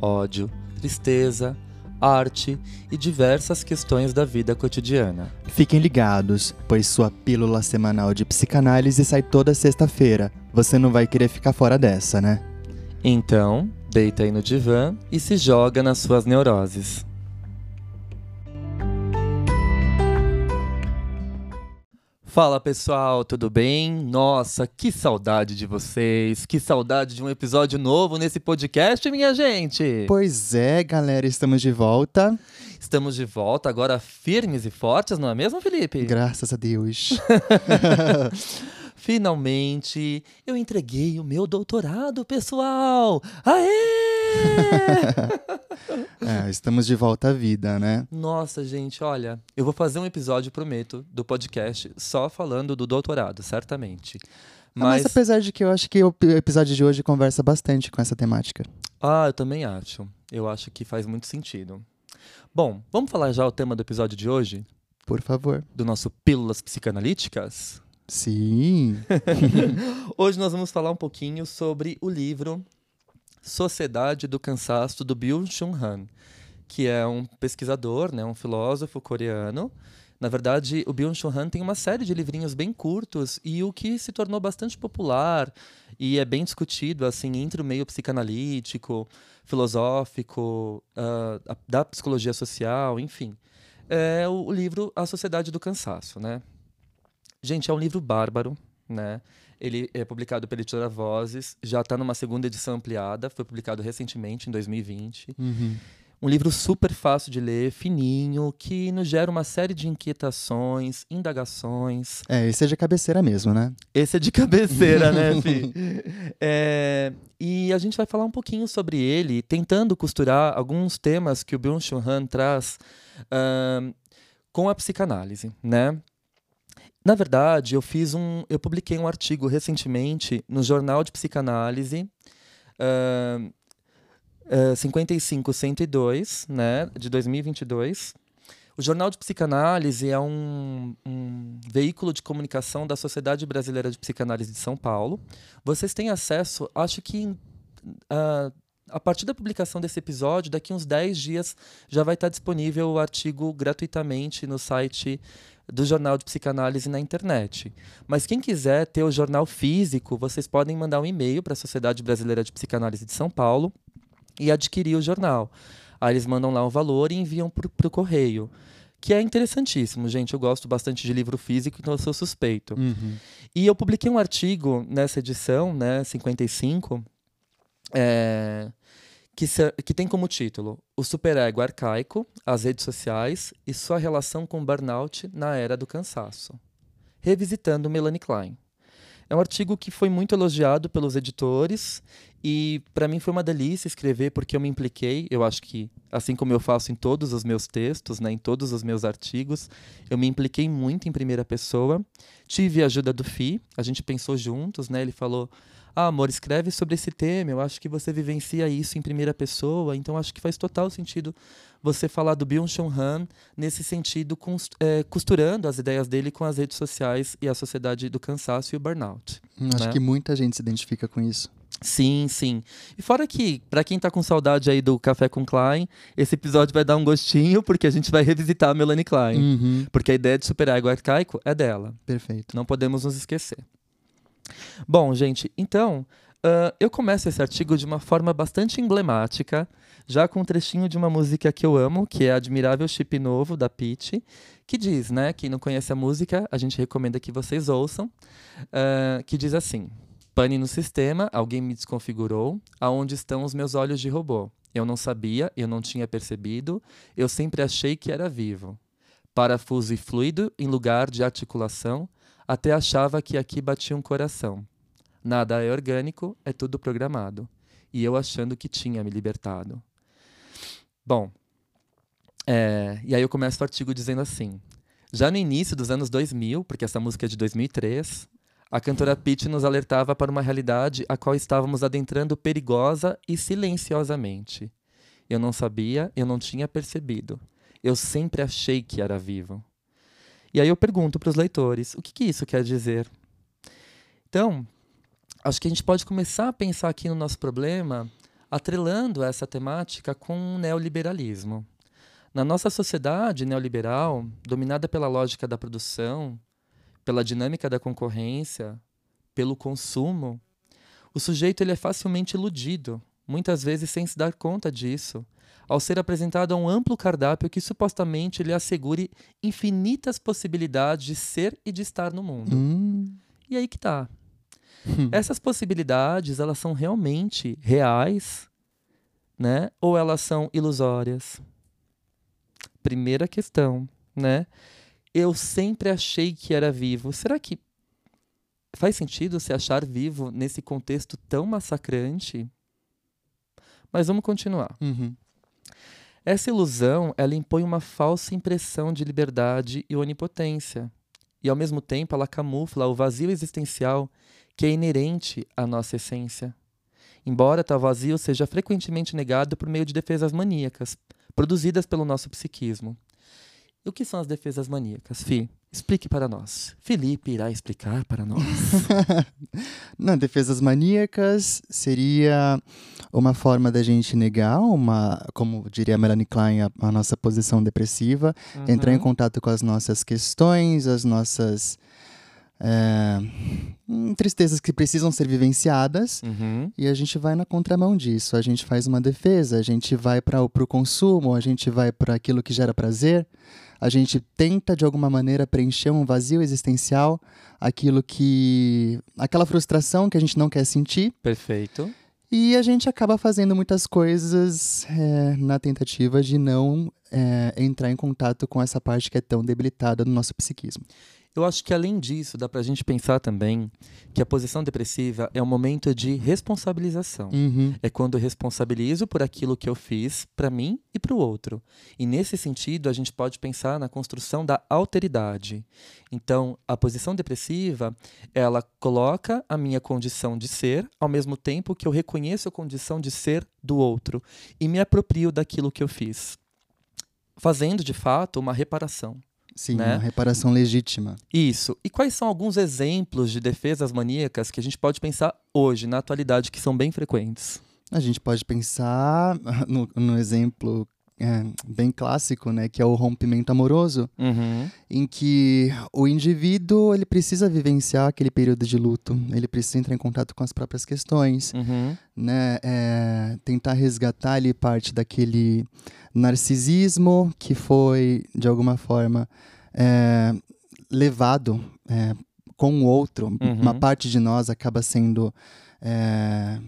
ódio, tristeza, arte e diversas questões da vida cotidiana. Fiquem ligados, pois sua pílula semanal de psicanálise sai toda sexta-feira. Você não vai querer ficar fora dessa, né? Então, deita aí no divã e se joga nas suas neuroses. Fala pessoal, tudo bem? Nossa, que saudade de vocês, que saudade de um episódio novo nesse podcast, minha gente! Pois é, galera, estamos de volta. Estamos de volta agora firmes e fortes, não é mesmo, Felipe? Graças a Deus. Finalmente, eu entreguei o meu doutorado, pessoal! Aê! é, estamos de volta à vida, né? Nossa, gente, olha, eu vou fazer um episódio, prometo, do podcast só falando do doutorado, certamente. Mas... Ah, mas apesar de que eu acho que o episódio de hoje conversa bastante com essa temática. Ah, eu também acho. Eu acho que faz muito sentido. Bom, vamos falar já o tema do episódio de hoje? Por favor. Do nosso Pílulas Psicanalíticas? Sim. Hoje nós vamos falar um pouquinho sobre o livro Sociedade do Cansaço do Byung-Chul Han, que é um pesquisador, né, um filósofo coreano. Na verdade, o Byung-Chul Han tem uma série de livrinhos bem curtos e o que se tornou bastante popular e é bem discutido assim entre o meio psicanalítico, filosófico, uh, da psicologia social, enfim, é o livro A Sociedade do Cansaço, né? Gente, é um livro bárbaro, né? Ele é publicado pela editora Vozes, já está numa segunda edição ampliada, foi publicado recentemente, em 2020. Uhum. Um livro super fácil de ler, fininho, que nos gera uma série de inquietações, indagações. É, esse é de cabeceira mesmo, né? Esse é de cabeceira, né, Fih? É, e a gente vai falar um pouquinho sobre ele, tentando costurar alguns temas que o Byung-Chul Han traz uh, com a psicanálise, né? Na verdade, eu fiz um, eu publiquei um artigo recentemente no Jornal de Psicanálise, uh, uh, 55102, né, de 2022. O Jornal de Psicanálise é um, um, veículo de comunicação da Sociedade Brasileira de Psicanálise de São Paulo. Vocês têm acesso, acho que uh, a partir da publicação desse episódio, daqui uns 10 dias já vai estar disponível o artigo gratuitamente no site do Jornal de Psicanálise na internet. Mas quem quiser ter o jornal físico, vocês podem mandar um e-mail para a Sociedade Brasileira de Psicanálise de São Paulo e adquirir o jornal. Aí eles mandam lá o valor e enviam para o correio. Que é interessantíssimo, gente. Eu gosto bastante de livro físico, então eu sou suspeito. Uhum. E eu publiquei um artigo nessa edição, né, 55, é, que, se, que tem como título O Superego Arcaico, as redes sociais e sua relação com burnout na era do cansaço. Revisitando Melanie Klein. É um artigo que foi muito elogiado pelos editores e para mim foi uma delícia escrever porque eu me impliquei. Eu acho que, assim como eu faço em todos os meus textos, né, em todos os meus artigos, eu me impliquei muito em primeira pessoa. Tive a ajuda do Fi, a gente pensou juntos, né? Ele falou: ah, amor, escreve sobre esse tema, eu acho que você vivencia isso em primeira pessoa, então acho que faz total sentido você falar do Byung-Chul Han nesse sentido, é, costurando as ideias dele com as redes sociais e a sociedade do cansaço e o burnout. Hum, acho né? que muita gente se identifica com isso. Sim, sim. E fora que, para quem tá com saudade aí do Café com Klein, esse episódio vai dar um gostinho, porque a gente vai revisitar a Melanie Klein. Uhum. Porque a ideia de super-ego arcaico é dela. Perfeito. Não podemos nos esquecer. Bom, gente, então, uh, eu começo esse artigo de uma forma bastante emblemática, já com um trechinho de uma música que eu amo, que é Admirável Chip Novo, da Peach, que diz, né, quem não conhece a música, a gente recomenda que vocês ouçam, uh, que diz assim, Pane no sistema, alguém me desconfigurou, aonde estão os meus olhos de robô? Eu não sabia, eu não tinha percebido, eu sempre achei que era vivo. Parafuso e fluido em lugar de articulação, até achava que aqui batia um coração. Nada é orgânico, é tudo programado. E eu achando que tinha me libertado. Bom, é, e aí eu começo o artigo dizendo assim: já no início dos anos 2000, porque essa música é de 2003, a cantora Pitty nos alertava para uma realidade a qual estávamos adentrando perigosa e silenciosamente. Eu não sabia, eu não tinha percebido. Eu sempre achei que era vivo. E aí eu pergunto para os leitores: o que, que isso quer dizer? Então, acho que a gente pode começar a pensar aqui no nosso problema atrelando essa temática com o neoliberalismo. Na nossa sociedade neoliberal, dominada pela lógica da produção, pela dinâmica da concorrência, pelo consumo, o sujeito ele é facilmente iludido, muitas vezes sem se dar conta disso, ao ser apresentado a um amplo cardápio que supostamente lhe assegure infinitas possibilidades de ser e de estar no mundo. Hum. E aí que tá. Essas possibilidades, elas são realmente reais, né? Ou elas são ilusórias? Primeira questão, né? Eu sempre achei que era vivo. Será que faz sentido se achar vivo nesse contexto tão massacrante? Mas vamos continuar. Uhum. Essa ilusão, ela impõe uma falsa impressão de liberdade e onipotência. E ao mesmo tempo, ela camufla o vazio existencial que é inerente à nossa essência. Embora tal vazio seja frequentemente negado por meio de defesas maníacas, produzidas pelo nosso psiquismo. O que são as defesas maníacas? Fi, explique para nós. Felipe irá explicar para nós. Não, defesas maníacas seria uma forma da gente negar uma, como diria Melanie Klein, a, a nossa posição depressiva, entrar em Uhum. contato com as nossas questões, as nossas é, hum, tristezas que precisam ser vivenciadas. Uhum. E a gente vai na contramão disso. A gente faz uma defesa, a gente vai para o consumo, a gente vai para aquilo que gera prazer, a gente tenta de alguma maneira preencher um vazio existencial, aquilo que. aquela frustração que a gente não quer sentir. Perfeito. E a gente acaba fazendo muitas coisas é, na tentativa de não é, entrar em contato com essa parte que é tão debilitada do nosso psiquismo. Eu acho que além disso, dá pra gente pensar também que a posição depressiva é um momento de responsabilização. Uhum. É quando eu responsabilizo por aquilo que eu fiz para mim e para o outro. E nesse sentido, a gente pode pensar na construção da alteridade. Então, a posição depressiva, ela coloca a minha condição de ser ao mesmo tempo que eu reconheço a condição de ser do outro e me aproprio daquilo que eu fiz, fazendo de fato uma reparação. Sim, Né? uma reparação legítima. Isso. E quais são alguns exemplos de defesas maníacas que a gente pode pensar hoje, na atualidade, que são bem frequentes? A gente pode pensar no, no exemplo é, bem clássico, né, que é o rompimento amoroso, Uhum. em que o indivíduo ele precisa vivenciar aquele período de luto, ele precisa entrar em contato com as próprias questões, Uhum. né, é, tentar resgatar ali parte daquele narcisismo que foi de alguma forma é, levado é, com o outro. Uhum. Uma parte de nós acaba sendo é,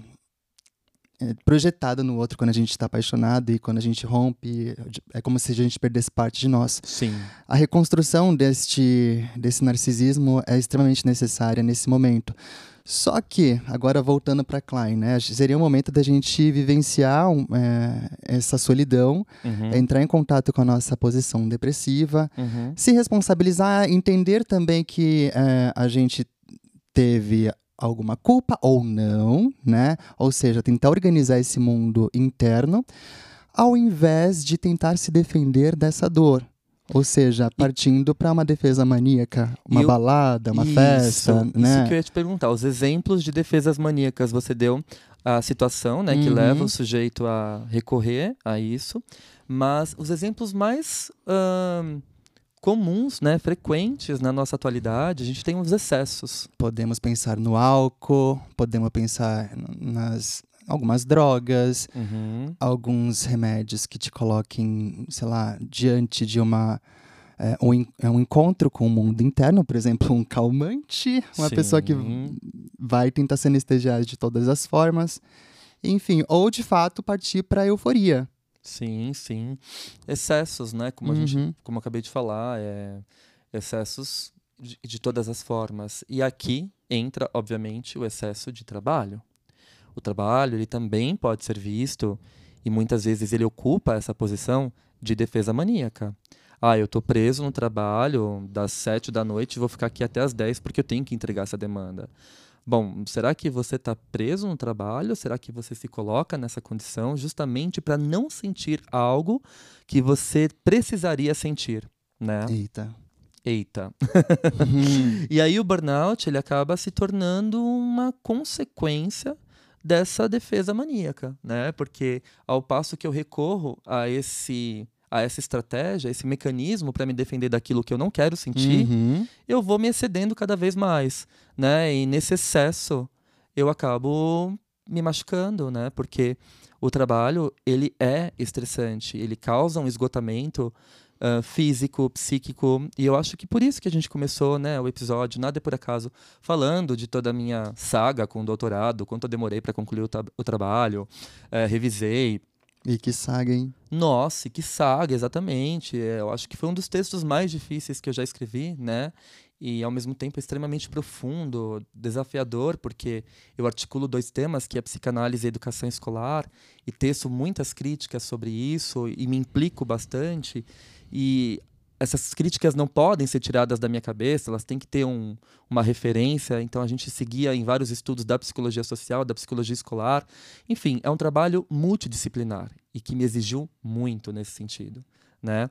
projetada no outro quando a gente está apaixonado e quando a gente rompe, é como se a gente perdesse parte de nós. Sim. A reconstrução deste, desse narcisismo é extremamente necessária nesse momento. Só que, agora voltando para Klein, né, seria o momento da gente vivenciar um, é, essa solidão, Uhum. entrar em contato com a nossa posição depressiva, Uhum. se responsabilizar, entender também que é, a gente teve alguma culpa ou não, né? Ou seja, tentar organizar esse mundo interno, ao invés de tentar se defender dessa dor. Ou seja, partindo para uma defesa maníaca, uma E o- balada, uma Isso, festa, Isso né? que eu ia te perguntar. Os exemplos de defesas maníacas, você deu a situação né, que Uhum. leva o sujeito a recorrer a isso, mas os exemplos mais ahn, comuns, né, frequentes na nossa atualidade, a gente tem os excessos. Podemos pensar no álcool, podemos pensar nas algumas drogas, Uhum. alguns remédios que te coloquem, sei lá, diante de uma é, um, é um encontro com o mundo interno, por exemplo, um calmante, uma pessoa que Sim. vai tentar se anestesiar de todas as formas, enfim, ou de fato partir para a euforia. Sim, sim. Excessos, né? Como a gente Uhum. como eu acabei de falar, é, excessos de, de todas as formas. E aqui entra, obviamente, o excesso de trabalho. O trabalho ele também pode ser visto E muitas vezes ele ocupa essa posição de defesa maníaca. Ah, eu estou preso no trabalho das sete da noite e vou ficar aqui até as dez porque eu tenho que entregar essa demanda. Bom, será que você está preso no trabalho? Será que você se coloca nessa condição justamente para não sentir algo que você precisaria sentir, né? Eita. Eita. e aí o burnout ele acaba se tornando uma consequência dessa defesa maníaca, né? Porque ao passo que eu recorro a esse a essa estratégia, esse mecanismo para me defender daquilo que eu não quero sentir, Uhum. eu vou me excedendo cada vez mais, né? E nesse excesso eu acabo me machucando, né? Porque o trabalho ele é estressante, ele causa um esgotamento ah, físico, psíquico, e eu acho que por isso que a gente começou, né, o episódio Nada é por acaso, falando de toda a minha saga com o doutorado, quanto eu demorei para concluir o, tra- o trabalho, eh, revisei, E que saga, hein? nossa, e que saga, exatamente. É, eu acho que foi um dos textos mais difíceis que eu já escrevi, né? E ao mesmo tempo extremamente profundo, desafiador, porque eu articulo dois temas, que é psicanálise e educação escolar, e teço muitas críticas sobre isso e me implico bastante. E essas críticas não podem ser tiradas da minha cabeça, elas têm que ter um, uma referência. Então a gente seguia em vários estudos da psicologia social, da psicologia escolar. Enfim, é um trabalho multidisciplinar e que me exigiu muito nesse sentido, né?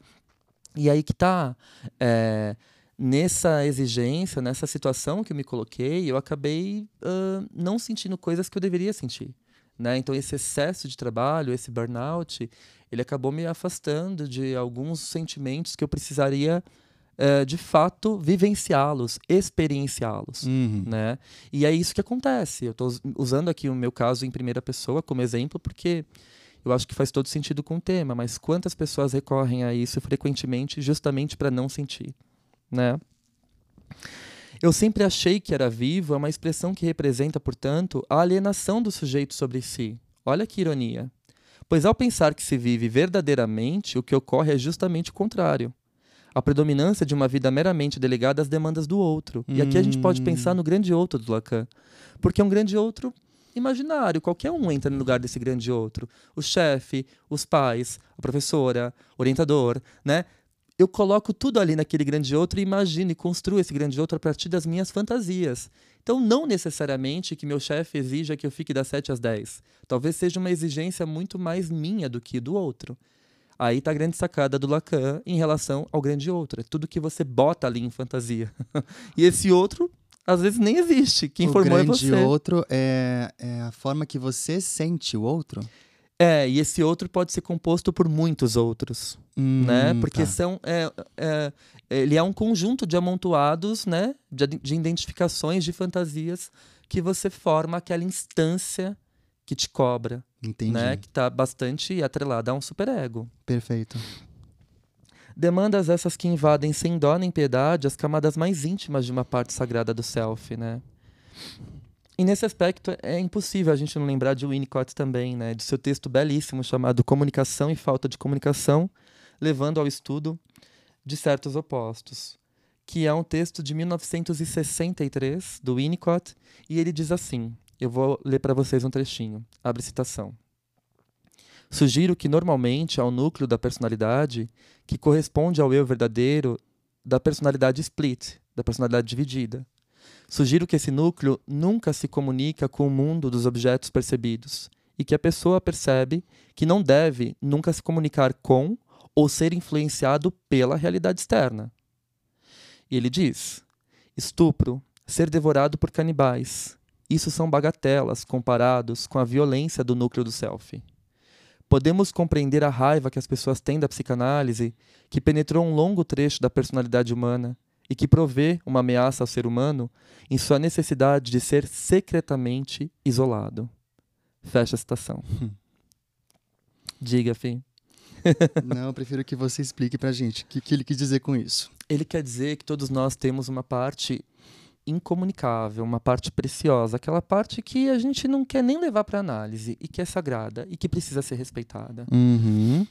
E aí que tá é, nessa exigência, nessa situação que eu me coloquei, eu acabei ah, não sentindo coisas que eu deveria sentir, né? Então esse excesso de trabalho, esse burnout, ele acabou me afastando de alguns sentimentos que eu precisaria eh, de fato vivenciá-los, experienciá-los Uhum. né? E é isso que acontece. Eu estou usando aqui o meu caso em primeira pessoa como exemplo porque eu acho que faz todo sentido com o tema, mas quantas pessoas recorrem a isso frequentemente justamente para não sentir, né? Eu sempre achei que era vivo é uma expressão que representa, portanto, a alienação do sujeito sobre si. Olha que ironia. Pois ao pensar que se vive verdadeiramente, o que ocorre é justamente o contrário. A predominância de uma vida meramente delegada às demandas do outro. E aqui a gente pode Hum. pensar no grande outro do Lacan. Porque é um grande outro imaginário, qualquer um entra no lugar desse grande outro. O chefe, os pais, a professora, o orientador, né? Eu coloco tudo ali naquele grande outro e imagino e construo esse grande outro a partir das minhas fantasias. Então, não necessariamente que meu chefe exija que eu fique das 7 às 10. Talvez seja uma exigência muito mais minha do que do outro. Aí tá a grande sacada do Lacan em relação ao grande outro. É tudo que você bota ali em fantasia. e esse outro, às vezes, nem existe. Quem o formou é grande você. outro é, é a forma que você sente o outro? É, e esse outro pode ser composto por muitos outros, né? Hum, Porque tá. são, é, é, ele é um conjunto de amontoados, né? De, de identificações, de fantasias que você forma aquela instância que te cobra, Entendi. né? Que está bastante atrelada a um superego. Perfeito. Demandas essas que invadem sem dó nem piedade as camadas mais íntimas de uma parte sagrada do self, né? E nesse aspecto é impossível a gente não lembrar de Winnicott também, né? De seu texto belíssimo chamado Comunicação e Falta de Comunicação, levando ao estudo de certos opostos, que é um texto de 1963 do Winnicott, e ele diz assim: eu vou ler para vocês um trechinho. Abre citação. Sugiro que normalmente ao núcleo da personalidade que corresponde ao eu verdadeiro da personalidade split, da personalidade dividida. Sugiro que esse núcleo nunca se comunica com o mundo dos objetos percebidos e que a pessoa percebe que não deve nunca se comunicar com ou ser influenciado pela realidade externa. E ele diz: estupro, ser devorado por canibais, isso são bagatelas comparados com a violência do núcleo do self. Podemos compreender a raiva que as pessoas têm da psicanálise, que penetrou um longo trecho da personalidade humana e que provê uma ameaça ao ser humano em sua necessidade de ser secretamente isolado. Fecha a citação. Diga, Fim. Não, eu prefiro que você explique pra gente o que, que ele quis dizer com isso. Ele quer dizer que todos nós temos uma parte incomunicável, uma parte preciosa, aquela parte que a gente não quer nem levar para análise e que é sagrada e que precisa ser respeitada. Uhum.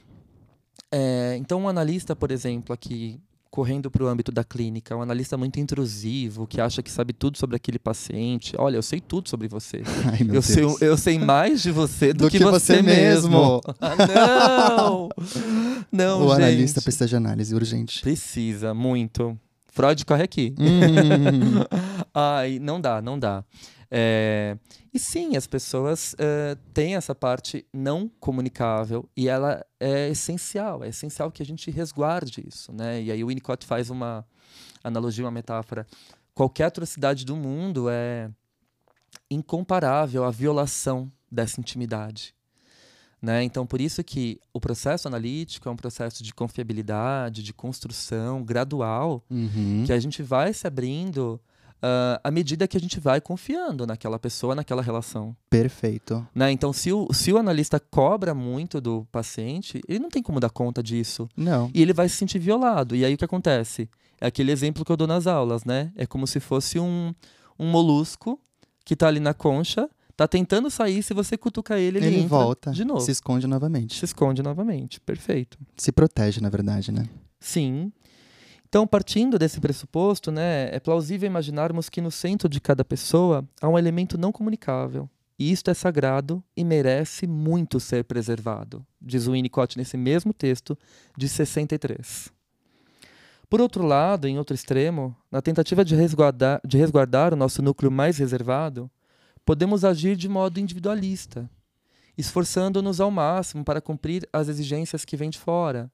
É, então, um analista, por exemplo, aqui correndo para o âmbito da clínica, um analista muito intrusivo, que acha que sabe tudo sobre aquele paciente. Olha, eu sei tudo sobre você. Ai, Eu Deus. sei, eu sei mais de você do, Do que você mesmo. Ah, não! Não, o gente. analista precisa de análise urgente. Precisa, muito. Freud corre aqui. Hum. Ai, não dá, não dá. É, E sim, as pessoas eh, têm essa parte não comunicável e ela é essencial. É essencial que a gente resguarde isso, né? E aí o Winnicott faz uma analogia, uma metáfora. Qualquer atrocidade do mundo é incomparável à violação dessa intimidade. Né? Então, por isso que o processo analítico é um processo de confiabilidade, de construção gradual, Uhum. que a gente vai se abrindo ah, à medida que a gente vai confiando naquela pessoa, naquela relação. Perfeito. Né? Então, se o, se o analista cobra muito do paciente, ele não tem como dar conta disso. Não. E ele vai se sentir violado. E aí o que acontece? É aquele exemplo que eu dou nas aulas, né? É como se fosse um, um molusco que tá ali na concha, tá tentando sair, se você cutucar ele, ele, Ele volta, de novo. se esconde novamente. se esconde novamente. Perfeito. Se protege, na verdade, né? Sim. Então, partindo desse pressuposto, né, é plausível imaginarmos que no centro de cada pessoa há um elemento não comunicável. E isto é sagrado e merece muito ser preservado, diz o Winnicott nesse mesmo texto de 63. Por outro lado, em outro extremo, na tentativa de resguardar, de resguardar o nosso núcleo mais reservado, podemos agir de modo individualista, esforçando-nos ao máximo para cumprir as exigências que vêm de fora,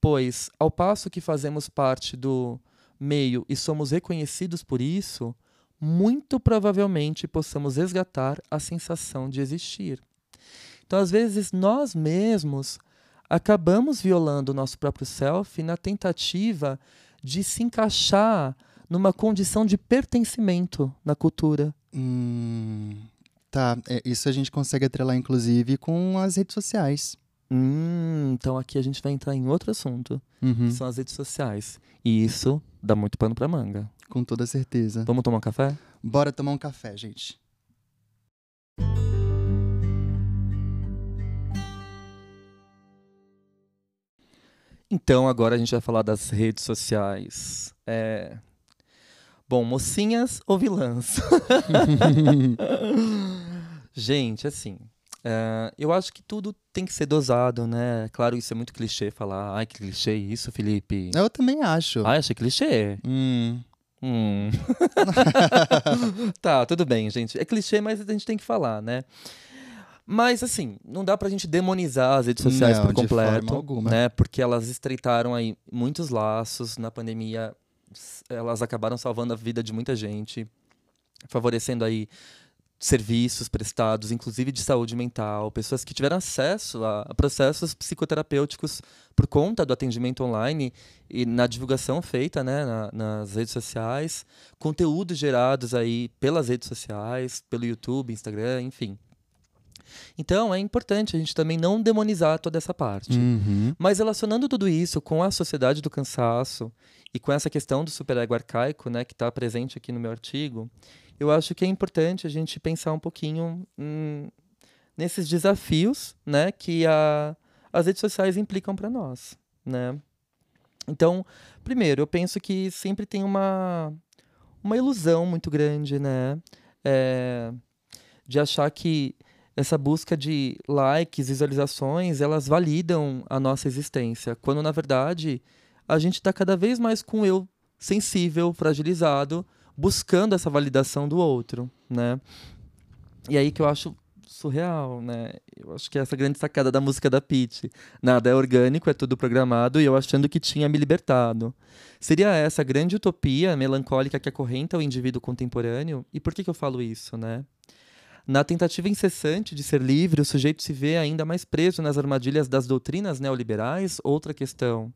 pois, ao passo que fazemos parte do meio e somos reconhecidos por isso, muito provavelmente possamos resgatar a sensação de existir. Então, às vezes, nós mesmos acabamos violando o nosso próprio self na tentativa de se encaixar numa condição de pertencimento na cultura. Hum, tá, é, isso a gente consegue atrelar, inclusive, com as redes sociais. Hum, então aqui a gente vai entrar em outro assunto, Uhum, que são as redes sociais. E isso dá muito pano pra manga. Com toda certeza. Vamos tomar um café? Bora tomar um café, gente. Então agora a gente vai falar das redes sociais. É... Bom, mocinhas ou vilãs? gente, assim, é, eu acho que tudo tem que ser dosado, né? Claro, isso é muito clichê falar. Ai, que clichê isso, Felipe. Eu também acho. Ai, achei clichê. Hum, Hum. tá, tudo bem, gente. É clichê, mas a gente tem que falar, né? Mas, assim, não dá pra gente demonizar as redes sociais Não, por completo, alguma. né? Porque elas estreitaram aí muitos laços na pandemia. Elas acabaram salvando a vida de muita gente, favorecendo aí serviços prestados, inclusive de saúde mental, pessoas que tiveram acesso a processos psicoterapêuticos por conta do atendimento online e na divulgação feita né, na- nas redes sociais, conteúdos gerados aí pelas redes sociais, pelo YouTube, Instagram, enfim. Então é importante a gente também não demonizar toda essa parte. uhum. Mas relacionando tudo isso com a sociedade do cansaço e com essa questão do superego arcaico, né, que está presente aqui no meu artigo, eu acho que é importante a gente pensar um pouquinho hum, nesses desafios, né, que a, as redes sociais implicam para nós, né? Então, primeiro, eu penso que sempre tem uma uma ilusão muito grande, né, é, de achar que essa busca de likes, visualizações, elas validam a nossa existência, quando na verdade a gente está cada vez mais com o eu sensível, fragilizado, buscando essa validação do outro, né? E aí que eu acho surreal, né? Eu acho que é essa grande sacada da música da Pitty. Nada é orgânico, é tudo programado, e eu achando que tinha me libertado. Seria essa a grande utopia melancólica que acorrenta o indivíduo contemporâneo? E por que, que eu falo isso, né? Na tentativa incessante de ser livre, o sujeito se vê ainda mais preso nas armadilhas das doutrinas neoliberais? Outra questão.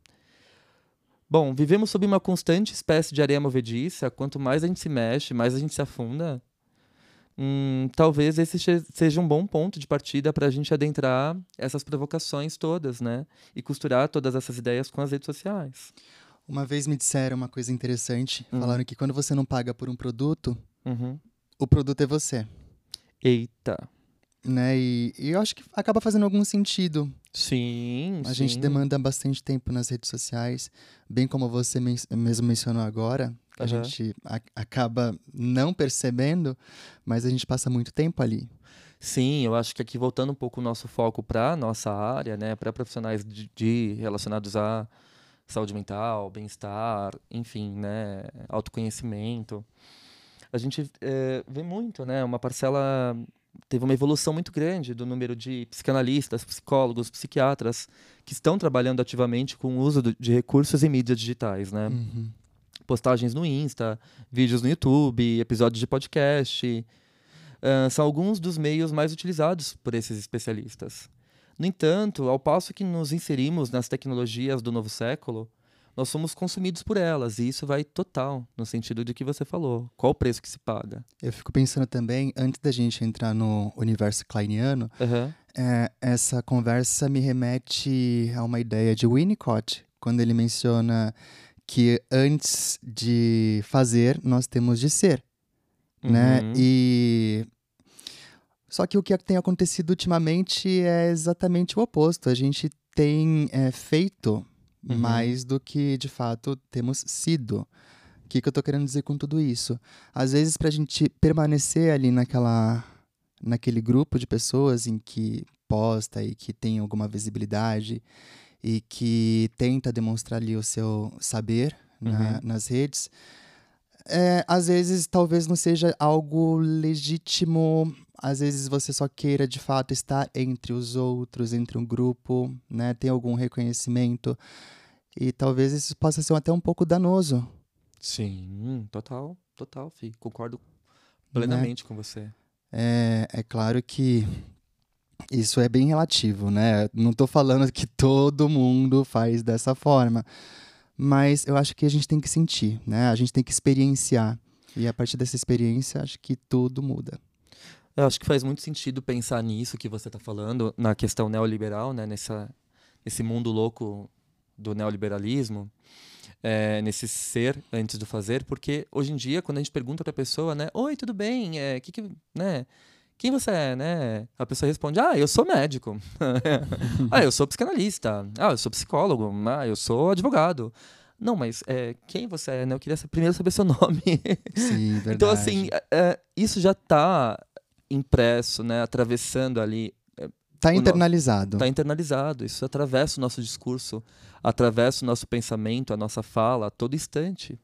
Bom, vivemos sob uma constante espécie de areia movediça. Quanto mais a gente se mexe, mais a gente se afunda. Hum, talvez esse seja um bom ponto de partida para a gente adentrar essas provocações todas, né? E costurar todas essas ideias com as redes sociais. Uma vez me disseram uma coisa interessante. Hum. Falaram que quando você não paga por um produto, Uhum. o produto é você. Eita. Né? E, e eu acho que acaba fazendo algum sentido. Sim, A gente sim. demanda bastante tempo nas redes sociais, bem como você men- mesmo mencionou agora. A Aham. gente a- acaba não percebendo, mas a gente passa muito tempo ali. Sim, eu acho que aqui voltando um pouco o nosso foco para nossa área, né, para profissionais de, de- relacionados a saúde mental, bem-estar, enfim, né, autoconhecimento, a gente eh, vê muito, né, uma parcela teve uma evolução muito grande do número de psicanalistas, psicólogos, psiquiatras que estão trabalhando ativamente com o uso de recursos e mídias digitais, né? Uhum. postagens no Insta, vídeos no YouTube, episódios de podcast. ah, são alguns dos meios mais utilizados por esses especialistas. No entanto, ao passo que nos inserimos nas tecnologias do novo século, nós somos consumidos por elas, e isso vai total no sentido de que você falou. Qual o preço que se paga? Eu fico pensando também, antes da gente entrar no universo kleiniano, Aham. é, essa conversa me remete a uma ideia de Winnicott, quando ele menciona que antes de fazer, nós temos de ser. né? Uhum. E só que o que tem acontecido ultimamente é exatamente o oposto. A gente tem é, feito Uhum. mais do que de fato temos sido. O que, que eu tô querendo dizer com tudo isso? Às vezes, para a gente permanecer ali naquela, naquele grupo de pessoas em que posta e que tem alguma visibilidade e que tenta demonstrar ali o seu saber na- Uhum. nas redes, é, às vezes talvez não seja algo legítimo. Às vezes você só queira de fato estar entre os outros, entre um grupo, né? Ter algum reconhecimento. E talvez isso possa ser até um pouco danoso. Sim, total, total, Fih. Concordo plenamente com você. É, é claro que isso é bem relativo, né? Não tô falando que todo mundo faz dessa forma. Mas eu acho que a gente tem que sentir, né? A gente tem que experienciar. E a partir dessa experiência, acho que tudo muda. Eu acho que faz muito sentido pensar nisso que você está falando, na questão neoliberal, né? Nessa, nesse mundo louco do neoliberalismo, é, nesse ser antes do fazer, porque hoje em dia, quando a gente pergunta para a pessoa, né? Oi, tudo bem? É, que que, né? Quem você é, né? A pessoa responde: Ah, eu sou médico. ah, eu sou psicanalista. Ah, eu sou psicólogo. Ah, eu sou advogado. Não, mas é, quem você é, né? Eu queria primeiro saber seu nome. Sim, verdade. Então, assim, é, é, isso já está impresso, né? Atravessando ali, tá o no- internalizado. está internalizado. Isso atravessa o nosso discurso, atravessa o nosso pensamento, a nossa fala, a todo instante.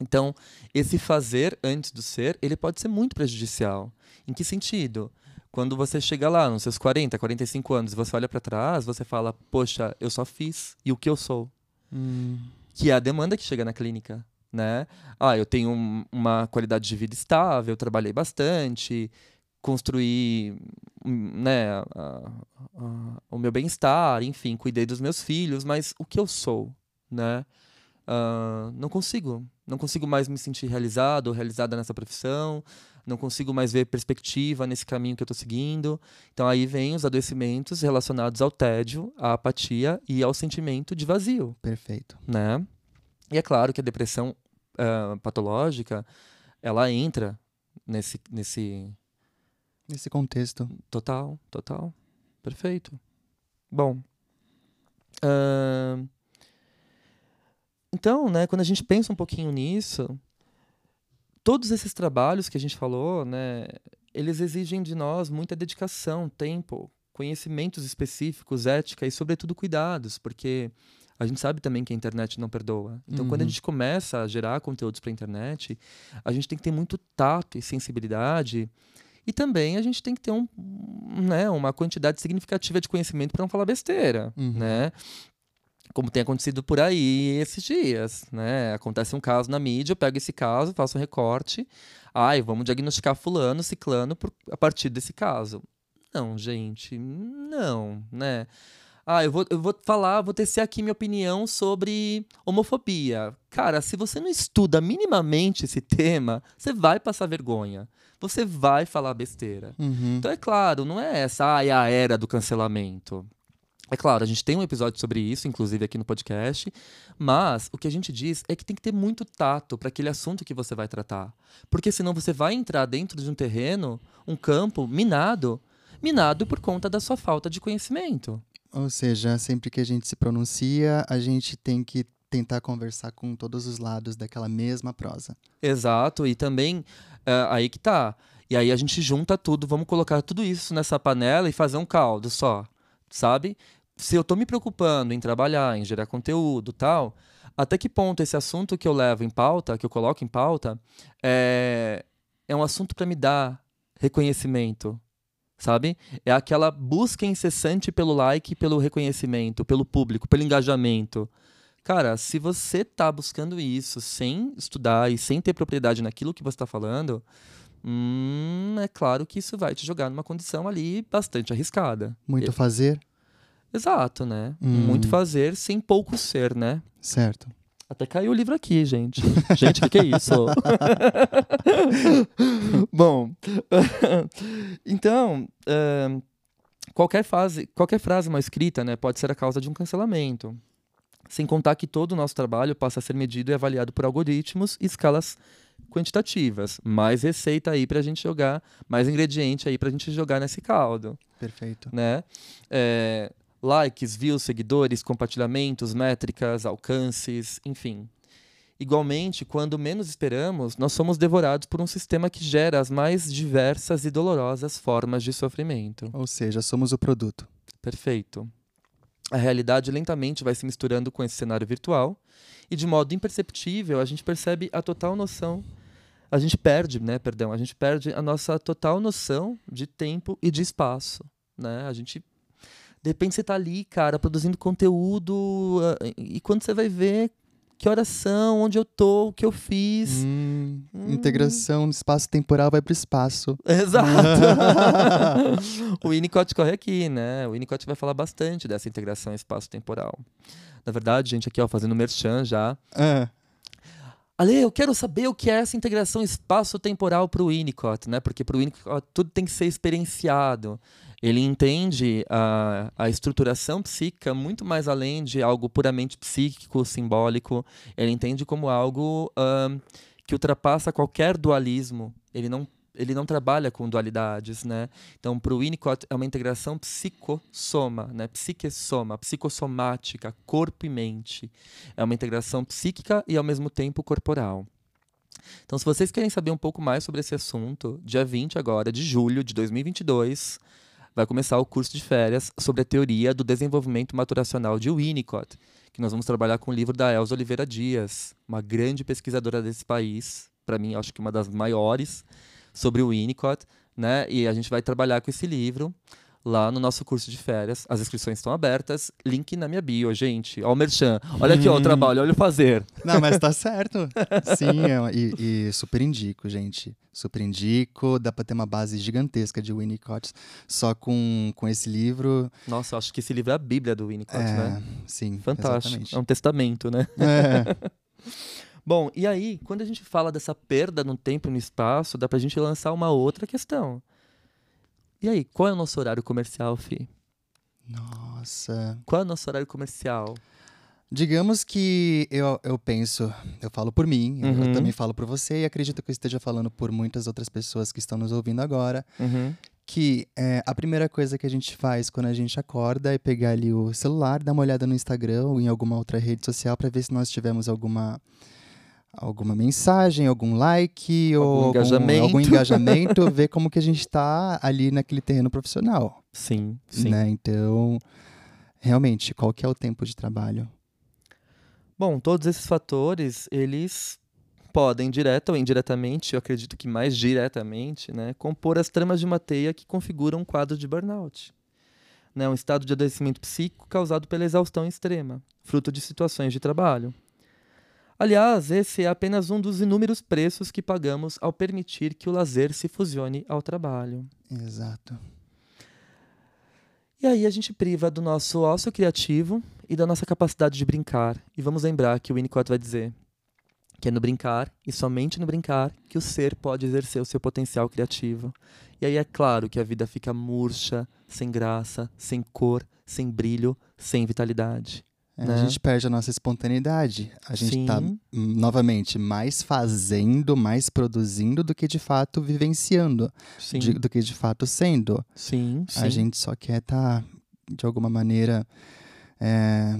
Então, esse fazer antes do ser, ele pode ser muito prejudicial. Em que sentido? Quando você chega lá, nos seus 40, 45 anos, você olha para trás, você fala, poxa, eu só fiz, e o que eu sou? Hum, que é a demanda que chega na clínica, né? Ah, eu tenho um- uma qualidade de vida estável, trabalhei bastante, construí, hum, né, a- a- o meu bem-estar, enfim, cuidei dos meus filhos, mas o que eu sou, né? Ah, não consigo, não consigo mais me sentir realizado ou realizada nessa profissão, não consigo mais ver perspectiva nesse caminho que eu estou seguindo. Então aí vem os adoecimentos relacionados ao tédio, à apatia e ao sentimento de vazio perfeito. né? E é claro que a depressão ah, patológica, ela entra nesse, nesse Nesse contexto. total, total, perfeito. Bom, ahn, então, né, quando a gente pensa um pouquinho nisso, todos esses trabalhos que a gente falou, né, eles exigem de nós muita dedicação, tempo, conhecimentos específicos, ética e, sobretudo, cuidados, porque a gente sabe também que a internet não perdoa. Então, quando a Uhum. gente começa a gerar conteúdos para a internet, a gente tem que ter muito tato e sensibilidade. E também a gente tem que ter um, né, uma quantidade significativa de conhecimento para não falar besteira, Uhum. né? Como tem acontecido por aí esses dias, né? Acontece um caso na mídia, eu pego esse caso, faço um recorte. Ai, vamos diagnosticar fulano, ciclano por- a partir desse caso. Não, gente, não, né? Ah, eu vou, eu vou falar, vou tecer aqui minha opinião sobre homofobia. Cara, se você não estuda minimamente esse tema, você vai passar vergonha. Você vai falar besteira. Uhum. Então é claro, não é essa ai, a era do cancelamento. É claro, a gente tem um episódio sobre isso, inclusive aqui no podcast, mas o que a gente diz é que tem que ter muito tato para aquele assunto que você vai tratar. Porque senão você vai entrar dentro de um terreno, um campo minado, minado por conta da sua falta de conhecimento. Ou seja, sempre que a gente se pronuncia, a gente tem que tentar conversar com todos os lados daquela mesma prosa. Exato, e também é, aí que tá. E aí a gente junta tudo, vamos colocar tudo isso nessa panela e fazer um caldo só, sabe? Se eu tô me preocupando em trabalhar, em gerar conteúdo tal, até que ponto esse assunto que eu levo em pauta, que eu coloco em pauta, é, é um assunto para me dar reconhecimento, sabe? É aquela busca incessante pelo like, pelo reconhecimento, pelo público, pelo engajamento. Cara, se você tá buscando isso sem estudar e sem ter propriedade naquilo que você está falando, hum, é claro que isso vai te jogar numa condição ali bastante arriscada. Muito fazer? Exato, né? Hum. Muito fazer sem pouco ser, né? Certo. Até caiu o livro aqui, gente. gente, o que, que é isso? Bom, então, uh, qualquer, fase, qualquer frase mal escrita né, pode ser a causa de um cancelamento. Sem contar que todo o nosso trabalho passa a ser medido e avaliado por algoritmos e escalas quantitativas. Mais receita aí para a gente jogar, mais ingrediente aí para a gente jogar nesse caldo. Perfeito. Né? É, likes, views, seguidores, compartilhamentos, métricas, alcances, enfim. Igualmente, quando menos esperamos, nós somos devorados por um sistema que gera as mais diversas e dolorosas formas de sofrimento. Ou seja, somos o produto. Perfeito. A realidade lentamente vai se misturando com esse cenário virtual e de modo imperceptível a gente percebe a total noção a gente perde, né, perdão, a gente perde a nossa total noção de tempo e de espaço, né? A gente de repente você tá ali, cara, produzindo conteúdo, ah, e quando você vai ver que horas são, onde eu tô, o que eu fiz. Hum, hum. Integração no espaço temporal vai pro espaço. Exato. o Winnicott corre aqui, né? O Winnicott vai falar bastante dessa integração espaço-temporal. Na verdade, gente, aqui, ó, fazendo merchan já. É. Ale, eu quero saber o que é essa integração espaço-temporal para o Winnicott, né? Porque para o Winnicott tudo tem que ser experienciado ele entende a, a estruturação psíquica muito mais além de algo puramente psíquico, simbólico. Ele entende como algo que ultrapassa qualquer dualismo. Ele não ele não trabalha com dualidades, né? Então, para o Winnicott é uma integração psicossoma, né? Psique-soma, psicossomática, corpo e mente. É uma integração psíquica e ao mesmo tempo corporal. Então, se vocês querem saber um pouco mais sobre esse assunto, dia 20 agora de julho de 2022, vai começar o curso de férias sobre a teoria do desenvolvimento maturacional de Winnicott, que nós vamos trabalhar com o livro da Elza Oliveira Dias, uma grande pesquisadora desse país, para mim acho que uma das maiores sobre o Winnicott, né? E a gente vai trabalhar com esse livro lá no nosso curso de férias. As inscrições estão abertas. Link na minha bio, gente. Ó o merchan. Olha aqui, ó, o trabalho, olha o fazer. Não, mas tá certo. Sim, é, e, e, super indico, gente. Super indico. Dá pra ter uma base gigantesca de Winnicott só com, com esse livro. Nossa, acho que esse livro é a bíblia do Winnicott, é, né? Sim, Fantástico. Exatamente. É um testamento, né? É. Bom, e aí, quando a gente fala dessa perda no tempo e no espaço, dá pra gente lançar uma outra questão. E aí, qual é o nosso horário comercial, Fi? Nossa. Qual é o nosso horário comercial? Digamos que eu, eu penso, eu falo por mim, Uhum. eu também falo por você e acredito que eu esteja falando por muitas outras pessoas que estão nos ouvindo agora, Uhum. que é, a primeira coisa que a gente faz quando a gente acorda é pegar ali o celular, dar uma olhada no Instagram ou em alguma outra rede social para ver se nós tivemos alguma alguma mensagem, algum like Algum ou engajamento. algum engajamento, ver como que a gente está ali naquele terreno profissional, Sim, sim. né? Então, realmente, qual que é o tempo de trabalho? Bom, todos esses fatores, eles podem, direta ou indiretamente, eu acredito que mais diretamente, né, compor as tramas de uma teia que configuram um quadro de burnout. Né, um estado de adoecimento psíquico causado pela exaustão extrema, fruto de situações de trabalho. Aliás, esse é apenas um dos inúmeros preços que pagamos ao permitir que o lazer se fusione ao trabalho. Exato. E aí a gente priva do nosso ócio criativo e da nossa capacidade de brincar. E vamos lembrar que o Winnicott vai dizer que é no brincar e somente no brincar que o ser pode exercer o seu potencial criativo. E aí é claro que a vida fica murcha, sem graça, sem cor, sem brilho, sem vitalidade. Né? A gente perde a nossa espontaneidade. A gente está, Sim. novamente, mais fazendo, mais produzindo do que de fato vivenciando, de- do que de fato sendo. sim, sim. A gente só quer estar de alguma maneira, é,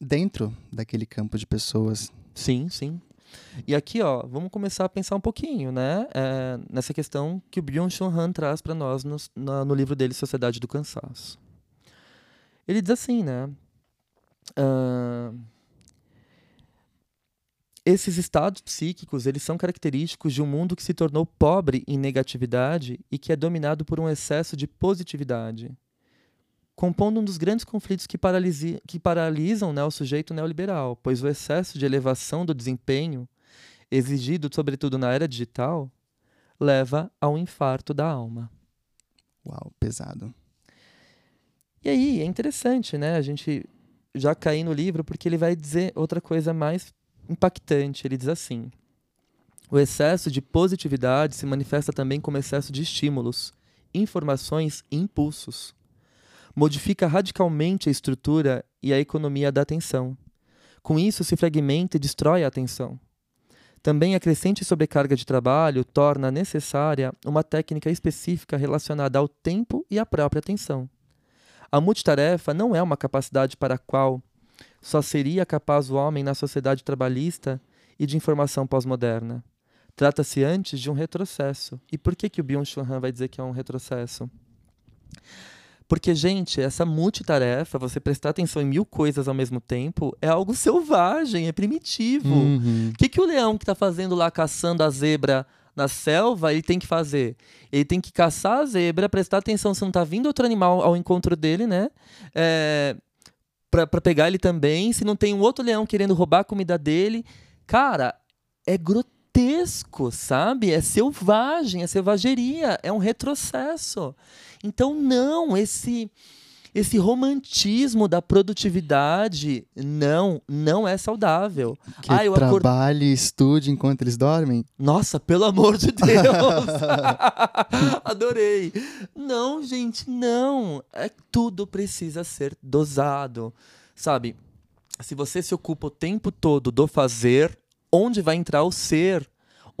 dentro daquele campo de pessoas. Sim, sim. E aqui, ó, vamos começar a pensar um pouquinho, né? É, nessa questão que o Byung-Chul Han traz para nós no, no, livro dele, Sociedade do Cansaço. Ele diz assim, né? Uh, esses estados psíquicos, eles são característicos de um mundo que se tornou pobre em negatividade e que é dominado por um excesso de positividade compondo um dos grandes conflitos que, que paralisam né, o sujeito neoliberal, pois o excesso de elevação do desempenho, exigido sobretudo na era digital, leva ao infarto da alma. Uau, pesado. E aí, é interessante, né? A gente já cair no livro, porque ele vai dizer outra coisa mais impactante. Ele diz assim: o excesso de positividade se manifesta também como excesso de estímulos, informações e impulsos modifica radicalmente a estrutura e a economia da atenção. Com isso, se fragmenta e destrói a atenção. Também a crescente sobrecarga de trabalho torna necessária uma técnica específica relacionada ao tempo e à própria atenção. A multitarefa não é uma capacidade para a qual só seria capaz o homem na sociedade trabalhista e de informação pós-moderna. Trata-se antes de um retrocesso. E por que, que o Byung-Chul Han vai dizer que é um retrocesso? Porque, gente, essa multitarefa, você prestar atenção em mil coisas ao mesmo tempo, é algo selvagem, é primitivo. O uhum. que, que o leão que está fazendo lá caçando a zebra na selva, ele tem que fazer? Ele tem que caçar a zebra, prestar atenção se não está vindo outro animal ao encontro dele, né? É, para pegar ele também. Se não tem um outro leão querendo roubar a comida dele. Cara, é grotesco, sabe? É selvagem, é selvageria, é um retrocesso. Então, não, esse esse romantismo da produtividade não, não é saudável. Que ah, eu trabalhe e estude enquanto eles dormem? Nossa, pelo amor de Deus! Adorei. Não, gente, não. É, tudo precisa ser dosado. Sabe, se você se ocupa o tempo todo do fazer, onde vai entrar o ser?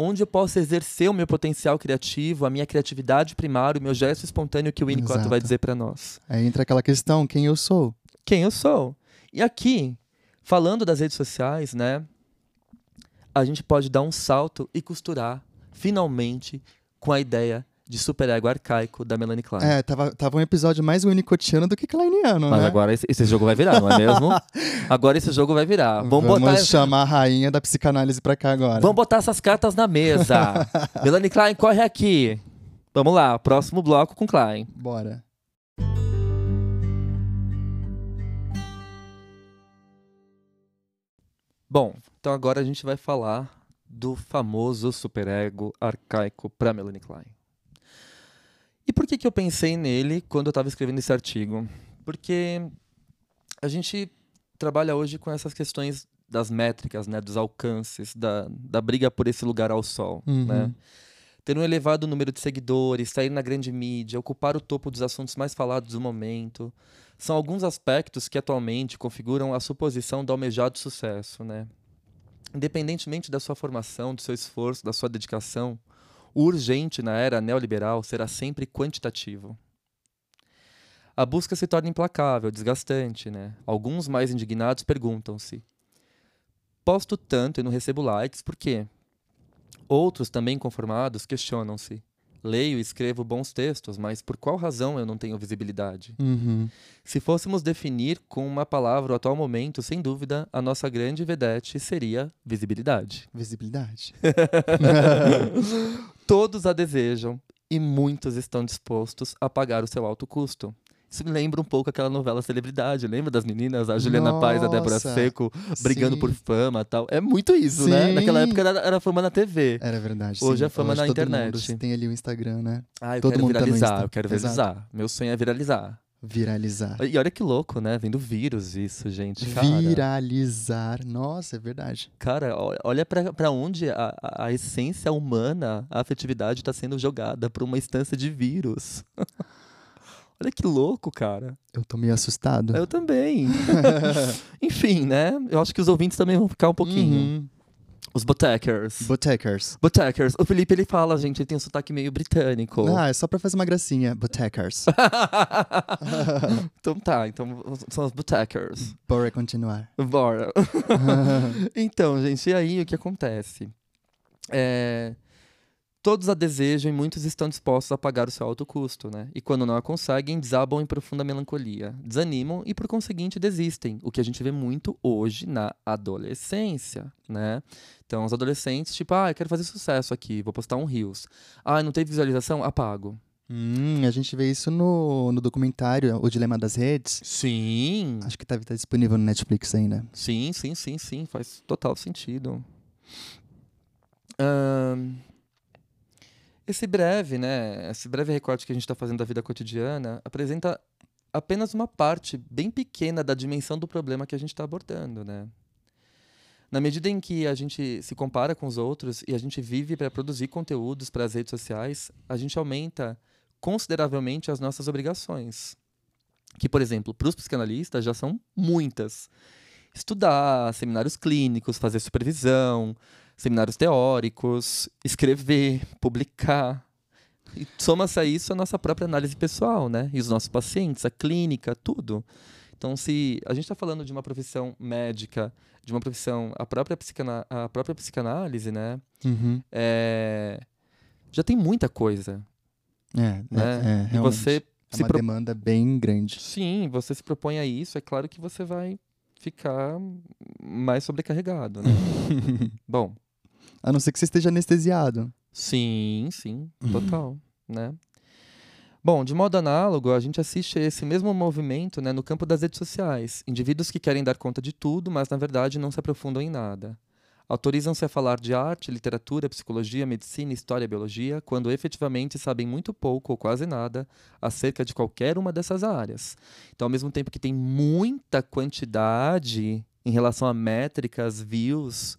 Onde eu posso exercer o meu potencial criativo, a minha criatividade primária, o meu gesto espontâneo que o Winnicott vai dizer para nós. Aí entra aquela questão, quem eu sou? Quem eu sou? E aqui, falando das redes sociais, né, a gente pode dar um salto e costurar, finalmente, com a ideia de superego arcaico da Melanie Klein. É, tava, tava um episódio mais winnicottiano do que kleiniano, Mas né? agora esse, esse, jogo vai virar, não é mesmo? agora esse jogo vai virar. Vamos, Vamos botar... chamar a rainha da psicanálise pra cá agora. Vamos botar essas cartas na mesa. Melanie Klein, corre aqui. Vamos lá, próximo bloco com Klein. Bora. Bom, então agora a gente vai falar do famoso superego arcaico para Melanie Klein. E por que, que eu pensei nele quando eu estava escrevendo esse artigo? Porque a gente trabalha hoje com essas questões das métricas, né, dos alcances, da, da briga por esse lugar ao sol, uhum. né? Ter um elevado número de seguidores, sair na grande mídia, ocupar o topo dos assuntos mais falados do momento, são alguns aspectos que atualmente configuram a suposição do almejado sucesso, né? Independentemente da sua formação, do seu esforço, da sua dedicação, o urgente na era neoliberal será sempre quantitativo. A busca se torna implacável, desgastante, né? Alguns mais indignados perguntam-se: posto tanto e não recebo likes, por quê? Outros, também conformados, questionam-se: leio e escrevo bons textos, mas por qual razão eu não tenho visibilidade? Uhum. Se fôssemos definir com uma palavra o atual momento, sem dúvida, a nossa grande vedete seria visibilidade. Visibilidade. Todos a desejam e muitos estão dispostos a pagar o seu alto custo. Isso me lembra um pouco aquela novela Celebridade. Lembra das meninas? A Juliana Nossa, Paz, a Débora Seco, brigando sim. por fama tal. É muito isso, sim. né? Naquela época era, era fama na TV. Era verdade. Hoje sim. é fama Hoje na internet. Mundo tem ali o Instagram, né? Ah, eu todo quero mundo tá viralizar, eu quero Exato. viralizar. Meu sonho é viralizar. Viralizar. E olha que louco, né? Vendo vírus isso, gente. Cara, Viralizar. Nossa, é verdade. cara olha pra pra onde a, a- a essência humana, a afetividade está sendo jogada por uma instância de vírus. olha que louco, cara. Eu tô meio assustado. Eu também. Enfim, né? Eu acho que os ouvintes também vão ficar um pouquinho. Uhum. Os Botecers. Botecers. Botecers. O Felipe, ele fala, gente, ele tem um sotaque meio britânico. Ah, é só pra fazer uma gracinha. Botecers. então tá, então são os Botecers. Bora continuar. Bora. então, gente, e aí o que acontece? É, todos a desejam e muitos estão dispostos a pagar o seu alto custo, né? E quando não a conseguem, desabam em profunda melancolia, desanimam e, por conseguinte, desistem. O que a gente vê muito hoje na adolescência, né? Então, os adolescentes, tipo, ah, eu quero fazer sucesso aqui, vou postar um Reels. Ah, não teve visualização? Apago. Hum, a gente vê isso no, no documentário O Dilema das Redes. Sim. Acho que deve estar disponível no Netflix ainda. Sim, sim, sim, sim. Faz total sentido. Ahn, esse breve, né? Esse breve recorte que a gente está fazendo da vida cotidiana apresenta apenas uma parte bem pequena da dimensão do problema que a gente está abordando, né? Na medida em que a gente se compara com os outros e a gente vive para produzir conteúdos para as redes sociais, a gente aumenta consideravelmente as nossas obrigações. Que, por exemplo, para os psicanalistas já são muitas. Estudar, seminários clínicos, fazer supervisão, seminários teóricos, escrever, publicar. E soma-se a isso a nossa própria análise pessoal, né? E os nossos pacientes, a clínica, tudo. Então, se a gente está falando de uma profissão médica, de uma profissão, a própria, psicana, a própria psicanálise, né? Uhum. É, já tem muita coisa, É, né? é, é, você É se uma pro- demanda bem grande. Sim, você se propõe a isso, é claro que você vai ficar mais sobrecarregado, né? Bom, A não ser que você esteja anestesiado. sim, sim, total, né? Bom, de modo análogo, a gente assiste a esse mesmo movimento né, no campo das redes sociais. Indivíduos que querem dar conta de tudo, mas na verdade não se aprofundam em nada. Autorizam-se a falar de arte, literatura, psicologia, medicina, história e biologia, quando efetivamente sabem muito pouco ou quase nada acerca de qualquer uma dessas áreas. Então, ao mesmo tempo que tem muita quantidade em relação a métricas, views,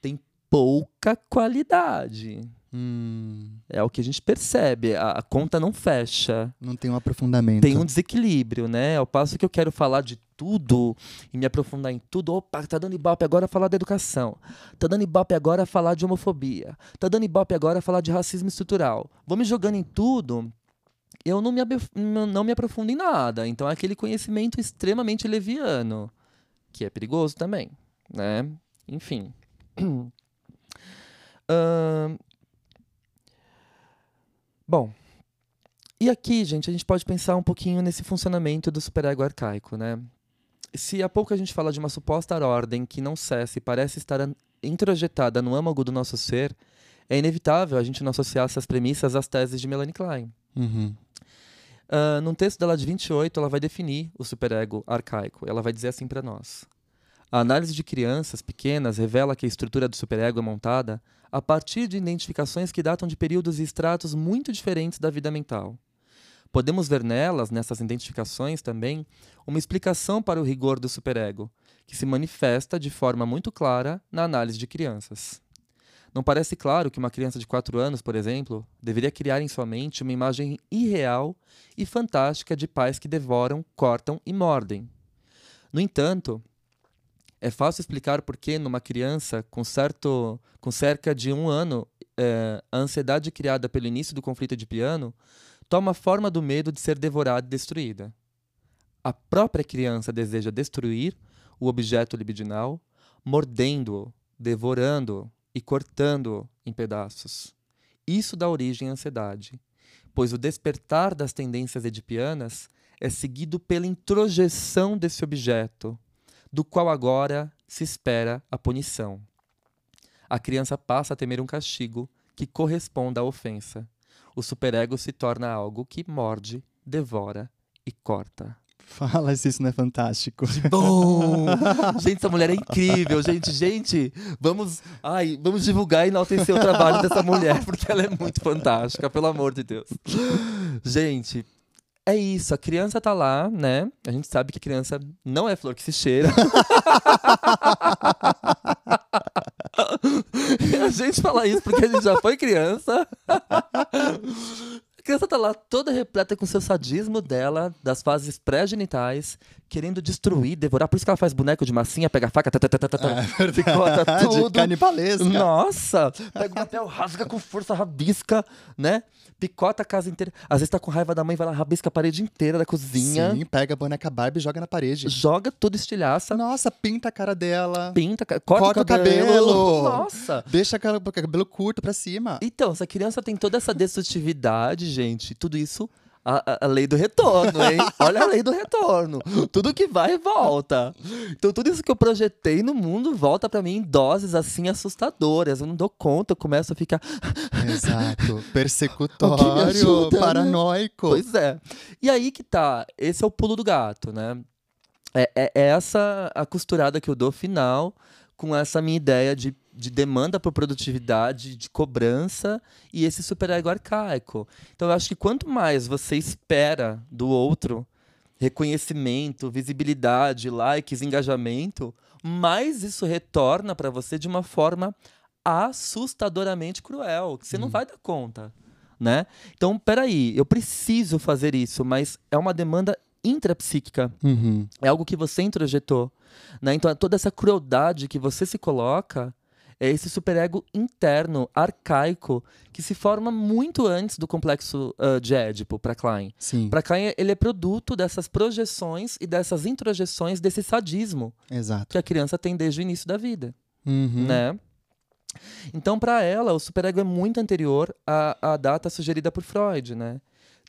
tem pouca qualidade. Hum, É o que a gente percebe. A, a conta não fecha. não tem um aprofundamento. Tem um desequilíbrio, né? Ao passo que eu quero falar de tudo e me aprofundar em tudo. Opa, tá dando ibope agora falar da educação. Tá dando ibope agora falar de homofobia. Tá dando ibope agora falar de racismo estrutural. Vou me jogando em tudo. Eu não me, não me aprofundo em nada. Então é aquele conhecimento extremamente leviano, que é perigoso também, né? Enfim. Bom, e aqui, gente, a gente pode pensar um pouquinho nesse funcionamento do superego arcaico, né? Se há pouco a gente fala de uma suposta ordem que não cessa e parece estar introjetada no âmago do nosso ser, é inevitável a gente não associar essas premissas às teses de Melanie Klein. Uhum. Ah, num texto dela de 28, ela vai definir o superego arcaico. Ela vai dizer assim para nós. A análise de crianças pequenas revela que a estrutura do superego é montada a partir de identificações que datam de períodos e estratos muito diferentes da vida mental. Podemos ver nelas, nessas identificações também, uma explicação para o rigor do superego, que se manifesta de forma muito clara na análise de crianças. Não parece claro que uma criança de 4 anos, por exemplo, deveria criar em sua mente uma imagem irreal e fantástica de pais que devoram, cortam e mordem. No entanto, é fácil explicar por que numa criança com, certo, com cerca de um ano, eh, a ansiedade criada pelo início do conflito de piano toma a forma do medo de ser devorada e destruída. A própria criança deseja destruir o objeto libidinal, mordendo-o, devorando-o e cortando-o em pedaços. Isso dá origem à ansiedade, pois o despertar das tendências edipianas é seguido pela introjeção desse objeto, do qual agora se espera a punição. A criança passa a temer um castigo que corresponda à ofensa. O superego se torna algo que morde, devora e corta. Fala se isso não é fantástico. Bom! gente, essa mulher é incrível, gente. Gente, vamos, ai, vamos divulgar e enaltecer o trabalho dessa mulher, porque ela é muito fantástica, pelo amor de Deus. Gente, é isso. A criança tá lá, né? A gente sabe que a criança não é flor que se cheira. a gente fala isso porque a gente já foi criança. A criança tá lá toda repleta com seu sadismo dela, das fases pré-genitais, querendo destruir, devorar. Por isso que ela faz boneco de massinha, pega faca, tá, tá, tá, É picota verdade, tudo. Canibalesca. Nossa! Pega o papel, rasga com força, rabisca, né? Picota a casa inteira. Às vezes tá com raiva da mãe, vai lá, rabisca a parede inteira da cozinha. Sim, pega a boneca Barbie e joga na parede. Joga tudo estilhaça, Nossa, pinta a cara dela. pinta, corta, Corta o o cabelo. cabelo. Nossa! Deixa o cabelo- curto pra cima. Então, se a criança tem toda essa destrutividade, gente, tudo isso. A, a- lei do retorno, hein? Olha a lei do retorno. Tudo que vai, volta. Então, tudo isso que eu projetei no mundo volta pra mim em doses assim assustadoras. Eu não dou conta, eu começo a ficar. Exato. Persecutório, ajuda, né? paranoico. Pois é. E aí que tá. Esse é o pulo do gato, né? É, é- é essa a costurada que eu dou final com essa minha ideia de, de demanda por produtividade, de cobrança e esse superego arcaico. Então eu acho que quanto mais você espera do outro reconhecimento, visibilidade, likes, engajamento, mais isso retorna para você de uma forma assustadoramente cruel, que você não vai dar conta, né? Então, peraí, eu preciso fazer isso, mas é uma demanda intrapsíquica, Uhum. é algo que você introjetou, né? Então, toda essa crueldade que você se coloca é esse superego interno, arcaico, que se forma muito antes do complexo ah, de Édipo para Klein. Para Klein, ele é produto dessas projeções e dessas introjeções desse sadismo exato. que a criança tem desde o início da vida Uhum. né? Então, para ela, o superego é muito anterior à, à data sugerida por Freud, né?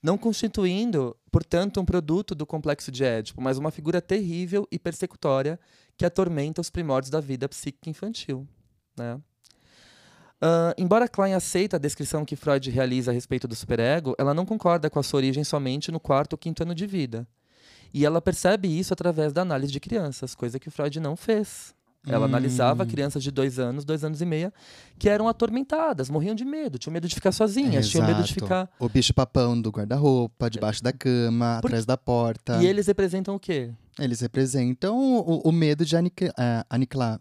Não constituindo, portanto, um produto do complexo de Édipo, mas uma figura terrível e persecutória que atormenta os primórdios da vida psíquica infantil, né? Ah, embora Klein aceite a descrição que Freud realiza a respeito do superego, ela não concorda com a sua origem somente no quarto ou quinto ano de vida. E ela percebe isso através da análise de crianças, coisa que Freud não fez. Ela Hum. analisava crianças de dois anos, dois anos e meia, que eram atormentadas, morriam de medo, tinham medo de ficar sozinhas, tinham medo de ficar. O bicho papão do guarda-roupa, debaixo da cama, Por- atrás da porta. E eles representam o quê? Eles representam o, o medo de aniqui- é, aniquilar.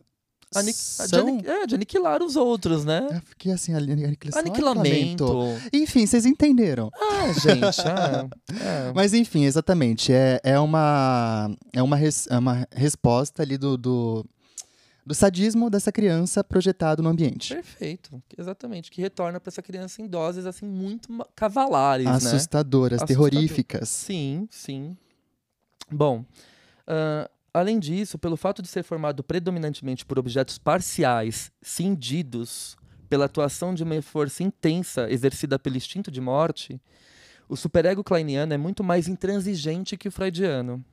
Ani- São- de, é, de aniquilar os outros, né? Eu fiquei assim, aniquilação, Aniquilamento. Enfim, vocês entenderam. Ah, gente, é, é. Mas enfim, exatamente. É, é, uma, é, uma, res- é uma resposta ali do, do, do sadismo dessa criança projetado no ambiente. Perfeito, exatamente. Que retorna para essa criança em doses assim muito cavalares, né? Assustadoras, Assustador. terroríficas. Sim, sim. Bom, ah, além disso, pelo fato de ser formado predominantemente por objetos parciais, cindidos pela atuação de uma força intensa exercida pelo instinto de morte, o superego kleiniano é muito mais intransigente que o freudiano.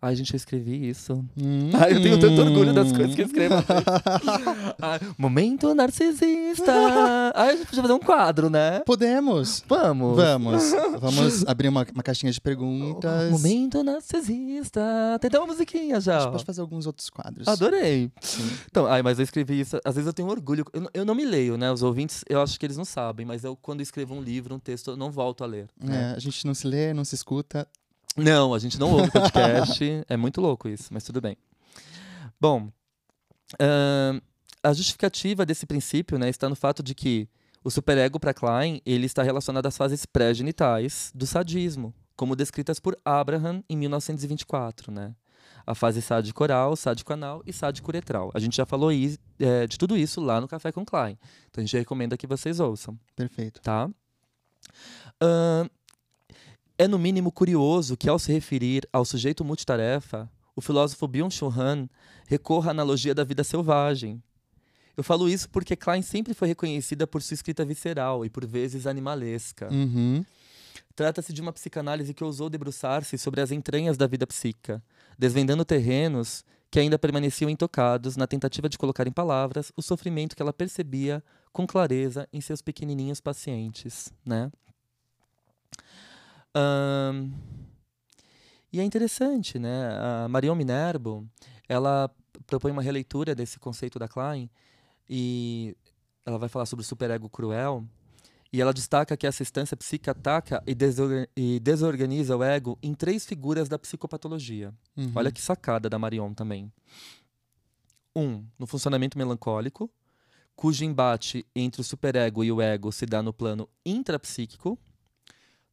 Ai, gente, eu escrevi isso. Hum. Ai, eu tenho tanto orgulho das coisas que eu escrevo. Ai, momento narcisista. Ai, a gente podia fazer um quadro, né? Podemos. Vamos. Vamos. Vamos abrir uma, uma caixinha de perguntas. Momento narcisista. Tem até uma musiquinha A já. gente ó. pode fazer alguns outros quadros. Adorei. Sim. Então, ai, mas eu escrevi isso. Às vezes eu tenho orgulho. Eu, não- eu não me leio, né? Os ouvintes, eu acho que eles não sabem, mas eu, quando escrevo um livro, um texto, eu não volto a ler. né? É, a gente não se lê, não se escuta. Não, a gente não ouve podcast. é muito louco isso, mas tudo bem. Bom, ahn, a justificativa desse princípio né, está no fato de que o superego para Klein ele está relacionado às fases pré-genitais do sadismo, como descritas por Abraham em 1924, né? A fase sádico oral, sádico anal e sádico uretral. A gente já falou is- é, de tudo isso lá no Café com Klein. Então a gente recomenda que vocês ouçam Perfeito. tá? Ahn, é no mínimo curioso que, ao se referir ao sujeito multitarefa, o filósofo Byung-Chul Han recorra à analogia da vida selvagem. Eu falo isso porque Klein sempre foi reconhecida por sua escrita visceral e, por vezes, animalesca. Uhum. Trata-se de uma psicanálise que ousou debruçar-se sobre as entranhas da vida psíquica, desvendando terrenos que ainda permaneciam intocados na tentativa de colocar em palavras o sofrimento que ela percebia com clareza em seus pequenininhos pacientes, né? Ahn, e é interessante, né? A Marion Minerbo, ela propõe uma releitura desse conceito da Klein e ela vai falar sobre o superego cruel e ela destaca que essa instância psíquica ataca e, e desorganiza o ego em três figuras da psicopatologia. Uhum. Olha que sacada da Marion também. Um, no funcionamento melancólico, cujo embate entre o superego e o ego se dá no plano intrapsíquico.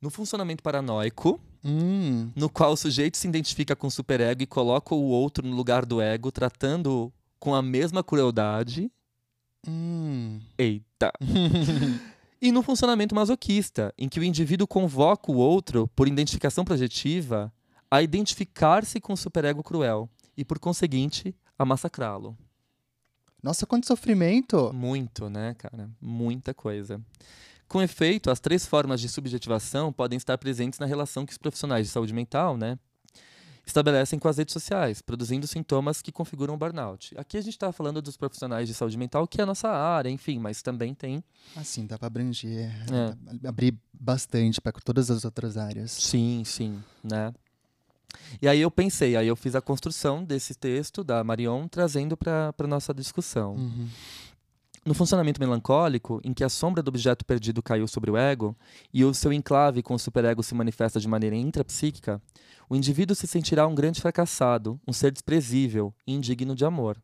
No funcionamento paranoico, Hum, no qual o sujeito se identifica com o superego e coloca o outro no lugar do ego, tratando com a mesma crueldade. hum. Eita! E no funcionamento masoquista, em que o indivíduo convoca o outro, por identificação projetiva, a identificar-se com o superego cruel e, por conseguinte, a massacrá-lo. Nossa, quanto sofrimento! Muito, né, cara? Muita coisa. Com efeito, as três formas de subjetivação podem estar presentes na relação que os profissionais de saúde mental, né, estabelecem com as redes sociais, produzindo sintomas que configuram o burnout. Aqui a gente está falando dos profissionais de saúde mental, que é a nossa área, enfim, mas também tem. Assim, dá pra abranger, É. abrir bastante para todas as outras áreas. Sim, sim, né? E aí eu pensei, aí eu fiz a construção desse texto da Marion, trazendo para a nossa discussão. Uhum. No funcionamento melancólico, em que a sombra do objeto perdido caiu sobre o ego e o seu enclave com o superego se manifesta de maneira intrapsíquica, o indivíduo se sentirá um grande fracassado, um ser desprezível e indigno de amor.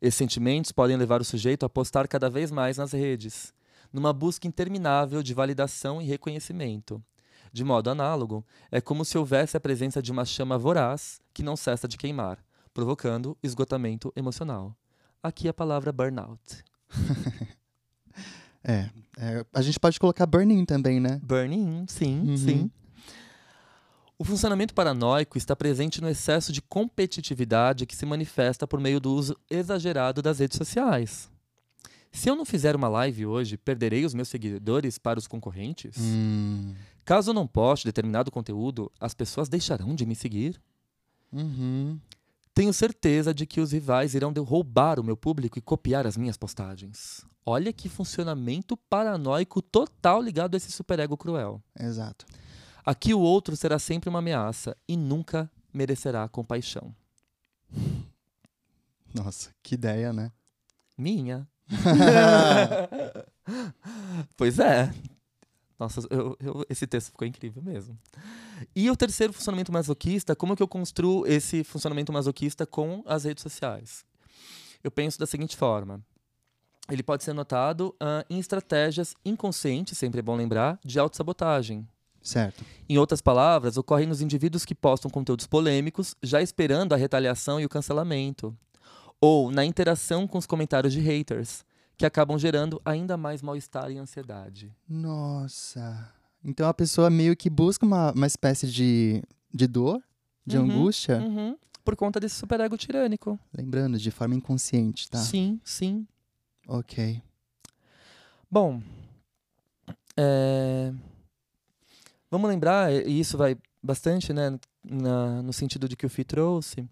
Esses sentimentos podem levar o sujeito a apostar cada vez mais nas redes, numa busca interminável de validação e reconhecimento. De modo análogo, é como se houvesse a presença de uma chama voraz que não cessa de queimar, provocando esgotamento emocional. Aqui a palavra burnout. É, é, a gente pode colocar burning também, né? Burning, sim, Uhum. sim. O funcionamento paranoico está presente no excesso de competitividade que se manifesta por meio do uso exagerado das redes sociais. Se eu não fizer uma live hoje, perderei os meus seguidores para os concorrentes? Hum. Caso eu não poste determinado conteúdo, as pessoas deixarão de me seguir? Uhum. Tenho certeza de que os rivais irão roubar o meu público e copiar as minhas postagens. Olha que funcionamento paranoico total ligado a esse superego cruel. Exato. Aqui o outro será sempre uma ameaça e nunca merecerá compaixão. Nossa, que ideia, né? Minha. pois é. Nossa, eu- eu- esse texto ficou incrível mesmo. E o terceiro funcionamento masoquista, como que eu construo esse funcionamento masoquista com as redes sociais? Eu penso da seguinte forma. Ele pode ser notado ah, em estratégias inconscientes, sempre é bom lembrar, de autossabotagem. Certo. Em outras palavras, ocorrem nos indivíduos que postam conteúdos polêmicos, já esperando a retaliação e o cancelamento. Ou na interação com os comentários de haters, que acabam gerando ainda mais mal-estar e ansiedade. Nossa. Então a pessoa meio que busca uma, uma espécie de, de dor, de Uhum, angústia, Uhum, por conta desse superego tirânico. lembrando, de forma inconsciente, tá? Sim, sim. Ok. Bom, é, vamos lembrar, e isso vai bastante né, na- no sentido de que o FI trouxe.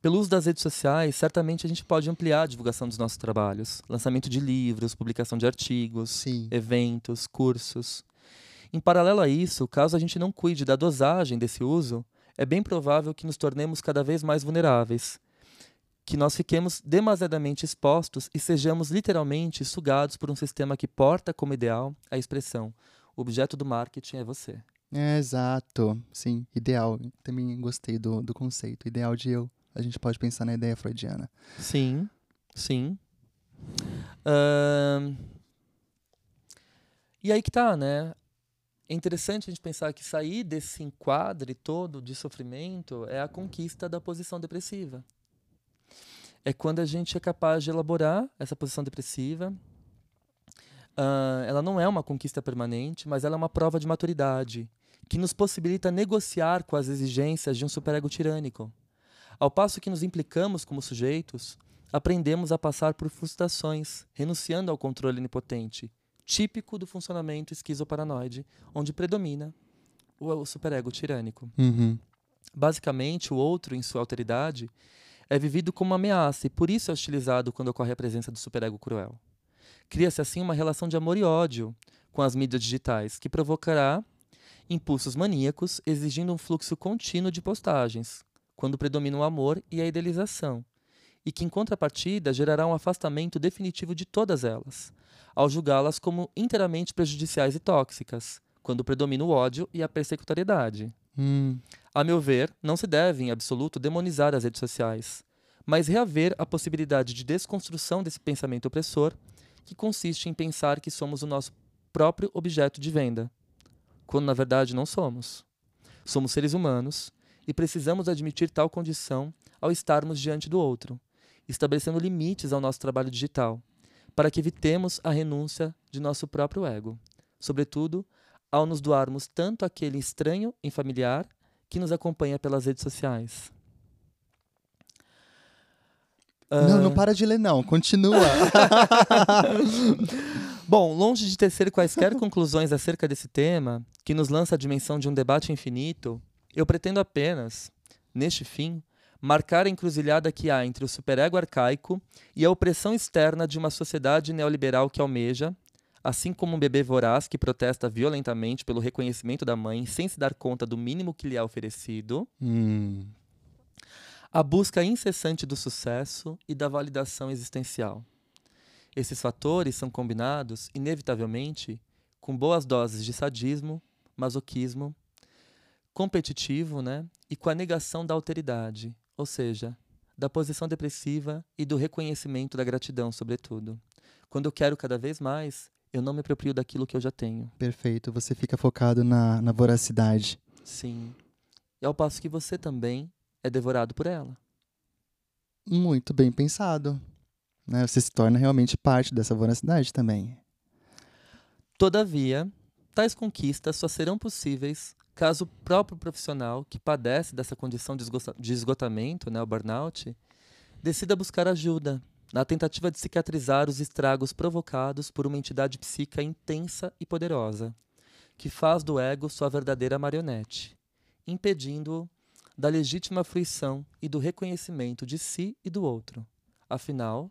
Pelo uso das redes sociais, certamente a gente pode ampliar a divulgação dos nossos trabalhos, lançamento de livros, publicação de artigos, Sim. eventos, cursos. Em paralelo a isso, caso a gente não cuide da dosagem desse uso, é bem provável que nos tornemos cada vez mais vulneráveis, que nós fiquemos demasiadamente expostos e sejamos literalmente sugados por um sistema que porta como ideal a expressão: o objeto do marketing é você. É, exato. Sim, ideal. Também gostei do, do conceito. Ideal de eu. A gente pode pensar na ideia freudiana. Sim, sim. Ahn, E aí que tá, né? É interessante a gente pensar que sair desse enquadre todo de sofrimento é a conquista da posição depressiva. É quando a gente é capaz de elaborar essa posição depressiva. Ah, ela não é uma conquista permanente, mas ela é uma prova de maturidade que nos possibilita negociar com as exigências de um superego tirânico. Ao passo que nos implicamos como sujeitos, aprendemos a passar por frustrações, renunciando ao controle onipotente, típico do funcionamento esquizoparanoide, onde predomina o, superego tirânico. Uhum. Basicamente, o outro, em sua alteridade, é vivido como uma ameaça e por isso é hostilizado quando ocorre a presença do superego cruel. Cria-se assim uma relação de amor e ódio com as mídias digitais, que provocará impulsos maníacos, exigindo um fluxo contínuo de postagens, quando predomina o amor e a idealização, e que, em contrapartida, gerará um afastamento definitivo de todas elas, ao julgá-las como inteiramente prejudiciais e tóxicas, quando predomina o ódio e a persecutoriedade. Hum, A meu ver, não se deve, em absoluto, demonizar as redes sociais, mas reaver a possibilidade de desconstrução desse pensamento opressor, que consiste em pensar que somos o nosso próprio objeto de venda. quando na verdade não somos. Somos seres humanos e precisamos admitir tal condição ao estarmos diante do outro, estabelecendo limites ao nosso trabalho digital, para que evitemos a renúncia de nosso próprio ego, sobretudo ao nos doarmos tanto àquele estranho e familiar que nos acompanha pelas redes sociais. Não, não para de ler, não. Continua. Bom, longe de tecer quaisquer conclusões acerca desse tema, que nos lança a dimensão de um debate infinito, eu pretendo apenas, neste fim, marcar a encruzilhada que há entre o superego arcaico e a opressão externa de uma sociedade neoliberal que almeja, assim como um bebê voraz que protesta violentamente pelo reconhecimento da mãe sem se dar conta do mínimo que lhe é oferecido, Hum, a busca incessante do sucesso e da validação existencial. Esses fatores são combinados, inevitavelmente, com boas doses de sadismo, masoquismo, competitivo, né? E com a negação da alteridade, ou seja, da posição depressiva e do reconhecimento da gratidão, sobretudo. Quando eu quero cada vez mais, eu não me aproprio daquilo que eu já tenho. perfeito. Você fica focado na, na voracidade. Sim. E ao passo que você também é devorado por ela. Muito bem pensado. Né? Você se torna realmente parte dessa voracidade também. Todavia, tais conquistas só serão possíveis caso o próprio profissional que padece dessa condição de esgota- de esgotamento, né, o burnout, decida buscar ajuda na tentativa de cicatrizar os estragos provocados por uma entidade psíquica intensa e poderosa, que faz do ego sua verdadeira marionete, impedindo-o da legítima fruição e do reconhecimento de si e do outro. Afinal,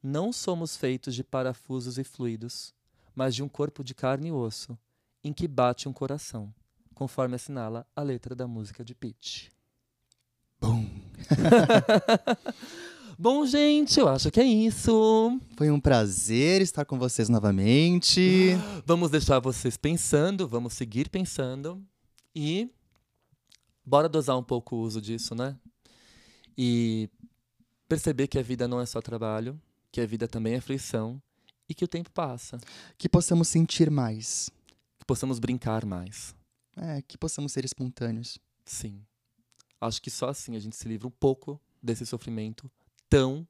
não somos feitos de parafusos e fluidos, mas de um corpo de carne e osso, em que bate um coração, conforme assinala a letra da música de Peach. Bom. Bom, gente, eu acho que é isso. Foi um prazer estar com vocês novamente. Vamos deixar vocês pensando, vamos seguir pensando e bora dosar um pouco o uso disso, né? E perceber que a vida não é só trabalho, que a vida também é fruição e que o tempo passa, Que possamos sentir mais. que possamos brincar mais. É, que possamos ser espontâneos. Sim. Acho que só assim a gente se livra um pouco desse sofrimento tão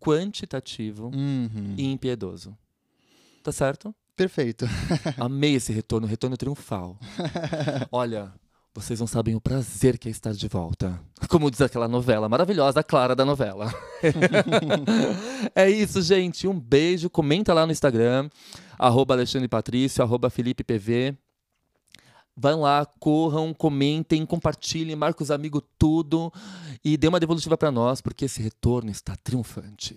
quantitativo Uhum. e impiedoso. Tá certo? Perfeito. Amei esse retorno, retorno triunfal. Olha, vocês não sabem o prazer que é estar de volta. Como diz aquela novela maravilhosa, a Clara da novela. é isso, gente. Um beijo. Comenta lá no Instagram, arroba Alexandre Patrício, arroba Felipe PV. Vão lá, corram, comentem, compartilhem, marquem os amigos tudo e dê uma devolutiva para nós, porque esse retorno está triunfante.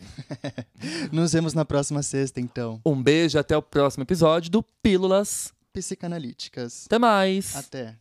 Nos vemos na próxima sexta, então. Um beijo, até o próximo episódio do Pílulas. Psicanalíticas. Até mais! Até.